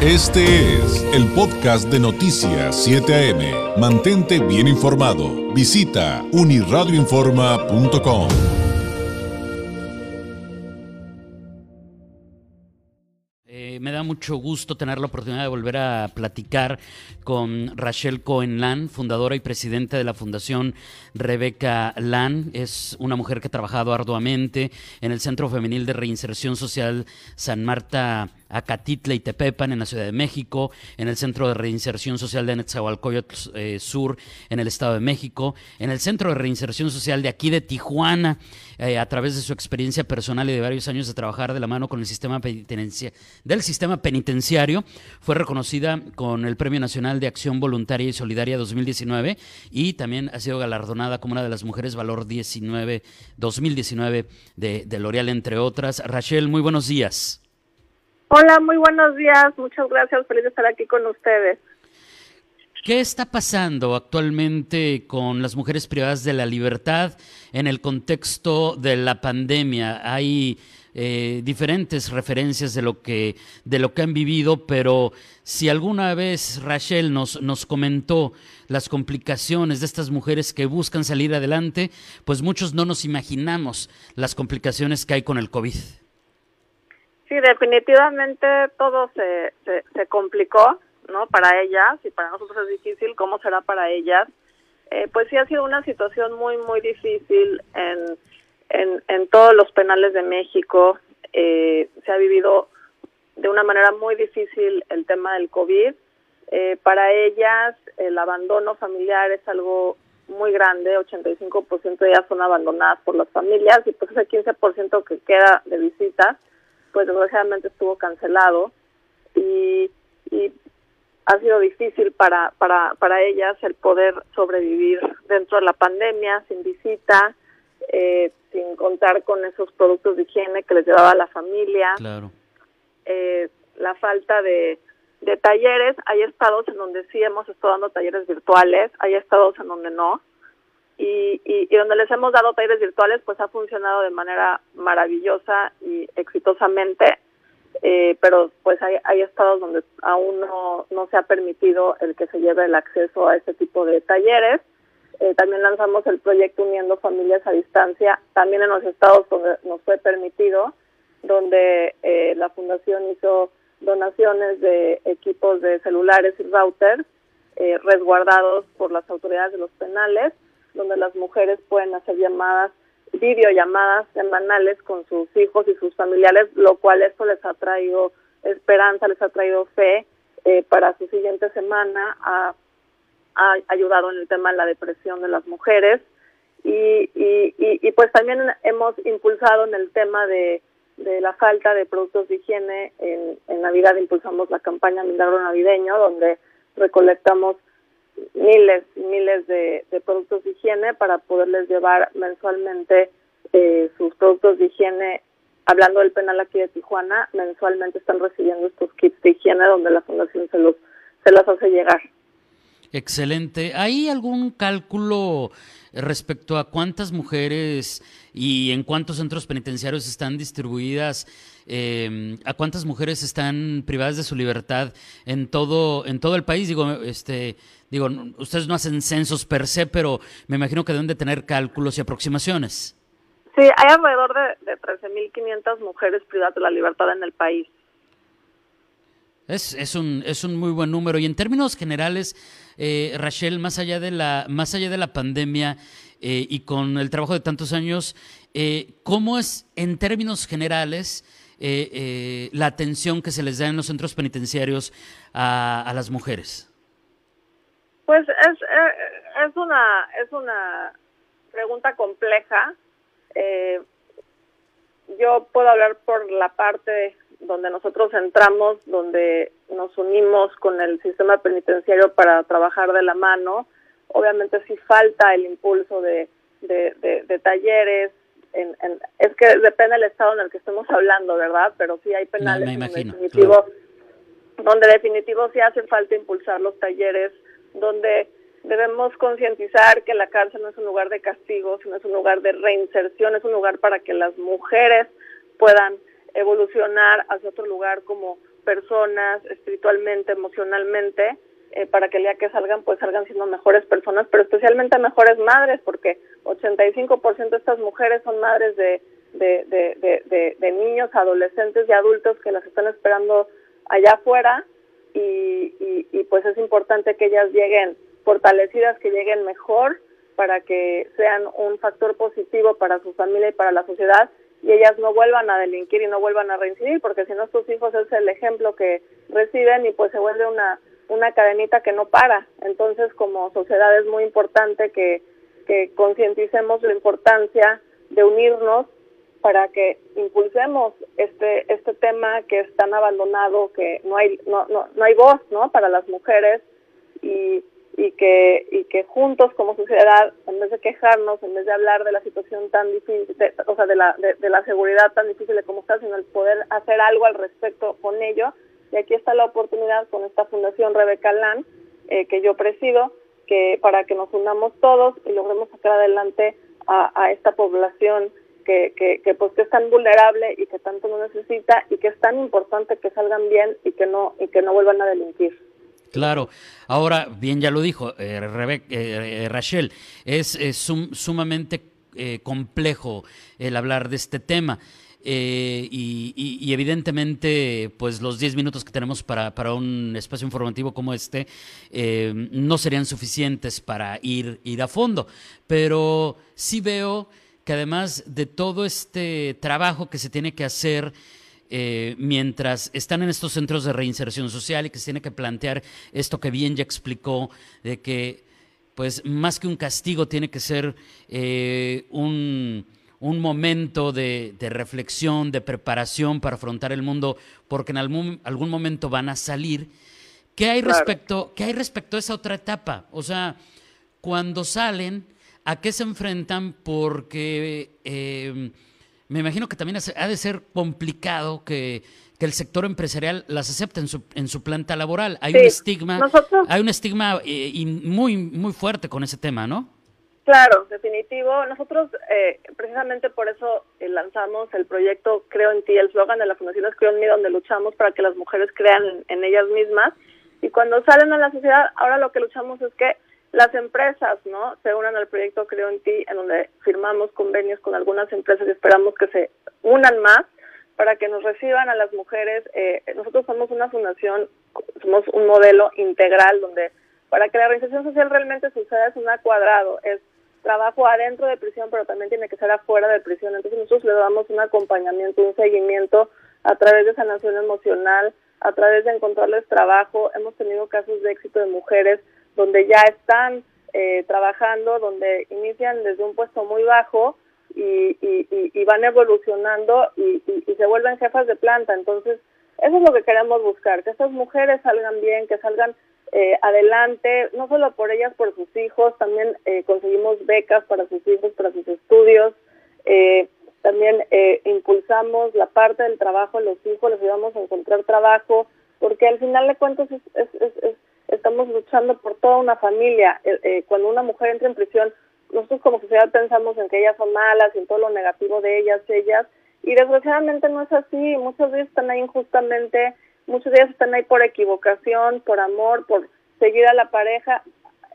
Este es el podcast de Noticias 7 AM. Mantente bien informado. Visita uniradioinforma.com. Eh, me da mucho gusto tener la oportunidad de volver a platicar con Rachel Cohen Lan, fundadora y presidenta de la Fundación Rebeca Lan. Es una mujer que ha trabajado arduamente en el Centro Femenil de Reinserción Social San Marta Acatitla y Tepepan en la Ciudad de México, en el Centro de Reinserción Social de Netzahualcoyotl eh, Sur en el Estado de México, en el Centro de Reinserción Social de aquí de Tijuana, eh, a través de su experiencia personal y de varios años de trabajar de la mano con el sistema del sistema penitenciario, fue reconocida con el Premio Nacional de Acción Voluntaria y Solidaria 2019 y también ha sido galardonada como una de las mujeres valor 19 2019 de, de L'Oreal, entre otras. Rachel, muy buenos días. Hola, muy buenos días. Muchas gracias. Feliz de estar aquí con ustedes. ¿Qué está pasando actualmente con las mujeres privadas de la libertad en el contexto de la pandemia? Hay eh, diferentes referencias de lo que de lo que han vivido, pero si alguna vez Rachel nos nos comentó las complicaciones de estas mujeres que buscan salir adelante, pues muchos no nos imaginamos las complicaciones que hay con el COVID. Sí, definitivamente todo se, se, complicó, ¿no? Para ellas y para nosotros es difícil, ¿cómo será para ellas? Eh, pues sí ha sido una situación muy, muy difícil en, en, en todos los penales de México. Eh, se ha vivido de una manera muy difícil el tema del COVID. Eh, para ellas el abandono familiar es algo muy grande, 85% de ellas son abandonadas por las familias y pues ese 15% que queda de visitas pues desgraciadamente estuvo cancelado y, y ha sido difícil para, para, para ellas el poder sobrevivir dentro de la pandemia, sin visita, eh, sin contar con esos productos de higiene que les llevaba la familia. Claro. Eh, la falta de, de talleres, hay estados en donde sí hemos estado dando talleres virtuales, hay estados en donde no y, y, y, donde les hemos dado talleres virtuales, pues ha funcionado de manera maravillosa y exitosamente, eh, pero pues hay, hay estados donde aún no, no se ha permitido el que se lleve el acceso a ese tipo de talleres. Eh, también lanzamos el proyecto Uniendo Familias a Distancia, también en los estados donde nos fue permitido, donde eh, la fundación hizo donaciones de equipos de celulares y routers eh, resguardados por las autoridades de los penales donde las mujeres pueden hacer llamadas, videollamadas semanales con sus hijos y sus familiares, lo cual esto les ha traído esperanza, les ha traído fe eh, para su siguiente semana, ha, ha, ayudado en el tema de la depresión de las mujeres y, y, y, y pues también hemos impulsado en el tema de, de la falta de productos de higiene. En, en Navidad impulsamos la campaña Milagro Navideño, donde recolectamos miles y miles de, productos de higiene para poderles llevar mensualmente eh, sus productos de higiene. Hablando del penal aquí de Tijuana, mensualmente están recibiendo estos kits de higiene donde la fundación se los se los hace llegar. Excelente. ¿Hay algún cálculo respecto a cuántas mujeres y en cuántos centros penitenciarios están distribuidas? Eh, ¿A cuántas mujeres están privadas de su libertad en todo en todo el país? Digo, este, digo, ustedes no hacen censos per se, pero me imagino que deben de tener cálculos y aproximaciones. Sí, hay alrededor de, de 13.500 mujeres privadas de la libertad en el país. Es, es, un, es un muy buen número. Y en términos generales, eh, Rachel, más allá de la, más allá de la pandemia eh, y con el trabajo de tantos años, eh, ¿cómo es en términos generales la atención que se les da en los centros penitenciarios a, las mujeres? Pues es, es, una, es una pregunta compleja. yo puedo hablar por la parte donde nosotros entramos, donde nos unimos con el sistema penitenciario para trabajar de la mano. Obviamente sí falta el impulso de talleres, en, en, es que depende del estado en el que estemos hablando, ¿verdad? Pero sí hay penales no, imagino, donde definitivo, claro. donde definitivo sí hace falta impulsar los talleres, donde debemos concientizar que la cárcel no es un lugar de castigo, sino es un lugar de reinserción, es un lugar para que las mujeres puedan evolucionar hacia otro lugar como personas espiritualmente, emocionalmente, eh, para que el día que salgan, pues salgan siendo mejores personas, pero especialmente mejores madres, porque 85% de estas mujeres son madres de, de, de, de, niños, adolescentes y adultos que las están esperando allá afuera. Y, y, y pues es importante que ellas lleguen fortalecidas, que lleguen mejor para que sean un factor positivo para su familia y para la sociedad y ellas no vuelvan a delinquir y no vuelvan a reincidir, porque si no estos hijos es el ejemplo que reciben y pues se vuelve una, una cadenita que no para. Entonces como sociedad es muy importante que, que concienticemos la importancia de unirnos para que impulsemos este este tema que es tan abandonado que no hay no no, no hay voz no para las mujeres y y que y que juntos como sociedad en vez de quejarnos en vez de hablar de la situación tan difícil o sea de la de, la seguridad tan difícil de cómo está sino el poder hacer algo al respecto con ello y aquí está la oportunidad con esta fundación Rebeca Lan eh, que yo presido que para que nos unamos todos y logremos sacar adelante a, esta población que, que, que, pues que es tan vulnerable y que tanto no necesita y que es tan importante que salgan bien y que no y que no vuelvan a delinquir. Claro. Ahora, bien ya lo dijo eh, eh, eh Rachel, es, sumamente eh, complejo el hablar de este tema. Y, evidentemente, pues los 10 minutos que tenemos para, para, un espacio informativo como este no serían suficientes para ir, ir a fondo. Pero sí veo que además de todo este trabajo que se tiene que hacer eh, mientras están en estos centros de reinserción social y que se tiene que plantear esto que bien ya explicó, de que pues más que un castigo tiene que ser eh, un, momento de, reflexión, de preparación para afrontar el mundo, porque en algún, algún momento van a salir. ¿Qué hay, respecto, ¿Qué hay respecto a esa otra etapa? O sea, cuando salen, ¿a qué se enfrentan? Porque... Eh, me imagino que también ha de ser complicado que, el sector empresarial las acepte en su, en su planta laboral. Hay un estigma, hay un estigma eh, y muy, muy fuerte con ese tema, ¿no? Claro, definitivo. Nosotros eh, precisamente por eso eh, lanzamos el proyecto Creo en ti, el slogan de la Fundación es Creo en mí, donde luchamos para que las mujeres crean en ellas mismas. Y cuando salen a la sociedad, ahora lo que luchamos es que las empresas, ¿no? Se unan al proyecto Creo en Ti, en donde firmamos convenios con algunas empresas y esperamos que se unan más para que nos reciban a las mujeres. Eh, nosotros somos una fundación, somos un modelo integral donde para que la reinserción social realmente suceda es un cuadrado, es trabajo adentro de prisión, pero también tiene que ser afuera de prisión. Entonces nosotros le damos un acompañamiento, un seguimiento a través de sanación emocional, a través de encontrarles trabajo. Hemos tenido casos de éxito de mujeres donde ya están eh, trabajando, donde inician desde un puesto muy bajo y, y, van evolucionando y, se vuelven jefas de planta. Entonces, eso es lo que queremos buscar, que estas mujeres salgan bien, que salgan eh, adelante, no solo por ellas, por sus hijos, también eh, conseguimos becas para sus hijos, para sus estudios, también impulsamos la parte del trabajo de los hijos, les ayudamos a encontrar trabajo, porque al final de cuentas es, es, es estamos luchando por toda una familia. Eh, eh, cuando una mujer entra en prisión, nosotros como sociedad pensamos en que ellas son malas en todo lo negativo de ellas, ellas, y desgraciadamente no es así. Muchos de ellos están ahí injustamente, muchos de ellos están ahí por equivocación, por amor, por seguir a la pareja.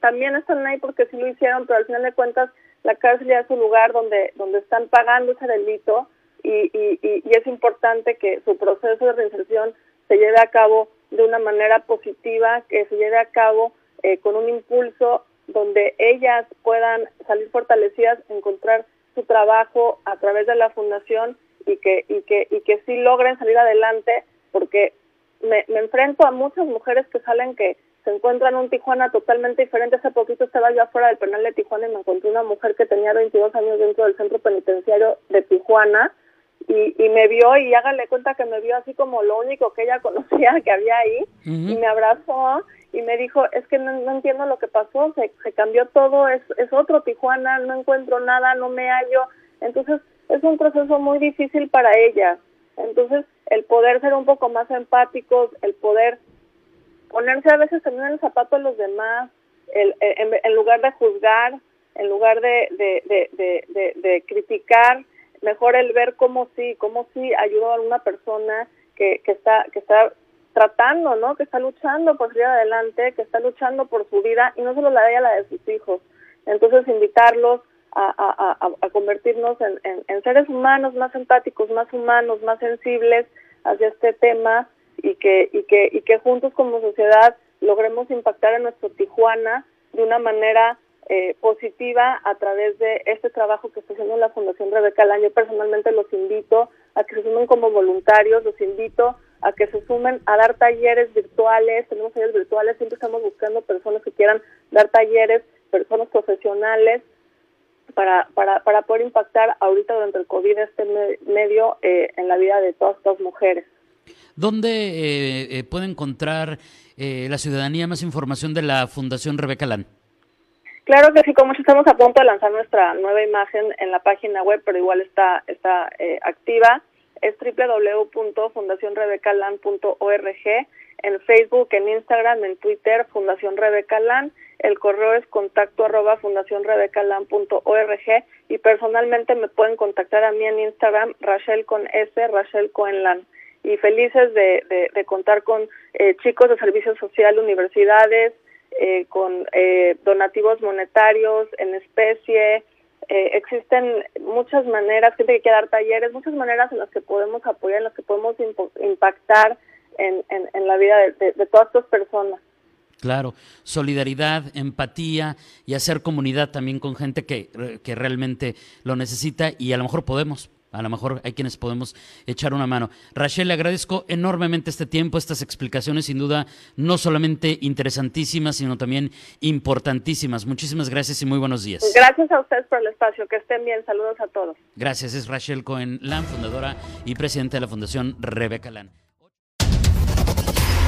También están ahí porque sí lo hicieron, pero al final de cuentas la cárcel ya es un lugar donde, donde están pagando ese delito y, y, y es importante que su proceso de reinserción se lleve a cabo de una manera positiva, que se lleve a cabo eh, con un impulso donde ellas puedan salir fortalecidas, encontrar su trabajo a través de la fundación y que y que y que sí logren salir adelante, porque me, me enfrento a muchas mujeres que salen que se encuentran un Tijuana totalmente diferente. Hace poquito estaba yo afuera del penal de Tijuana y me encontré una mujer que tenía 22 años dentro del centro penitenciario de Tijuana y, y me vio y hágale cuenta que me vio así como lo único que ella conocía que había ahí y me abrazó y me dijo, es que no, entiendo lo que pasó, se, se cambió todo, es, es otro Tijuana, no encuentro nada, no me hallo. Entonces es un proceso muy difícil para ella. Entonces el poder ser un poco más empáticos, el poder ponerse a veces también en el zapato de los demás, el, en, en lugar de juzgar, en lugar de, de, de, de, criticar, mejor el ver cómo sí, cómo sí ayudó a una persona que, que está que está tratando, ¿no? Que está luchando por salir adelante, que está luchando por su vida y no solo la de ella, la de sus hijos. Entonces, invitarlos a, convertirnos en, en, seres humanos más empáticos, más humanos, más sensibles hacia este tema y que, y que, y que juntos como sociedad logremos impactar en nuestro Tijuana de una manera eh, positiva a través de este trabajo que está haciendo la Fundación Rebeca Yo personalmente los invito a que se sumen como voluntarios, los invito a que se sumen a dar talleres virtuales, tenemos talleres virtuales, siempre estamos buscando personas que quieran dar talleres, personas profesionales, para, para, para poder impactar ahorita durante el COVID este medio eh, en la vida de todas estas mujeres. ¿Dónde eh, eh, puede encontrar la ciudadanía más información de la Fundación Rebeca Lan? Claro que sí, como estamos a punto de lanzar nuestra nueva imagen en la página web, pero igual está, está activa, es www.fundacionrebecalan.org, en Facebook, en Instagram, en Twitter, Fundación Rebeca Lan el correo es contacto arroba fundacionrebecalan.org y personalmente me pueden contactar a mí en Instagram, Rachel con S, Rachel Coenlan. Y felices de, de, contar con eh, chicos de servicio social, universidades, eh, con eh, donativos monetarios en especie. existen muchas maneras, gente que dar talleres, muchas maneras en las que podemos apoyar, en las que podemos impactar en, en, la vida de, de todas estas personas. Claro, solidaridad, empatía y hacer comunidad también con gente que, que, realmente lo necesita y a lo mejor podemos, a lo mejor hay quienes podemos echar una mano. Rachel, le agradezco enormemente este tiempo, estas explicaciones, sin duda, no solamente interesantísimas, sino también importantísimas. Muchísimas gracias y muy buenos días. Gracias a ustedes por el espacio, que estén bien, saludos a todos. Gracias, es Rachel Cohen Lan, fundadora y presidenta de la Fundación Rebeca Lan.